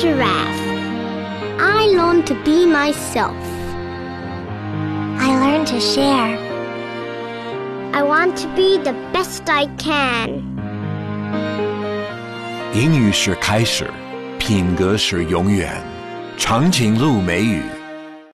giraffe. I learned to be myself. I learned to share. I want to be the best I can. 英语是开始，品格是永远。长颈鹿美语。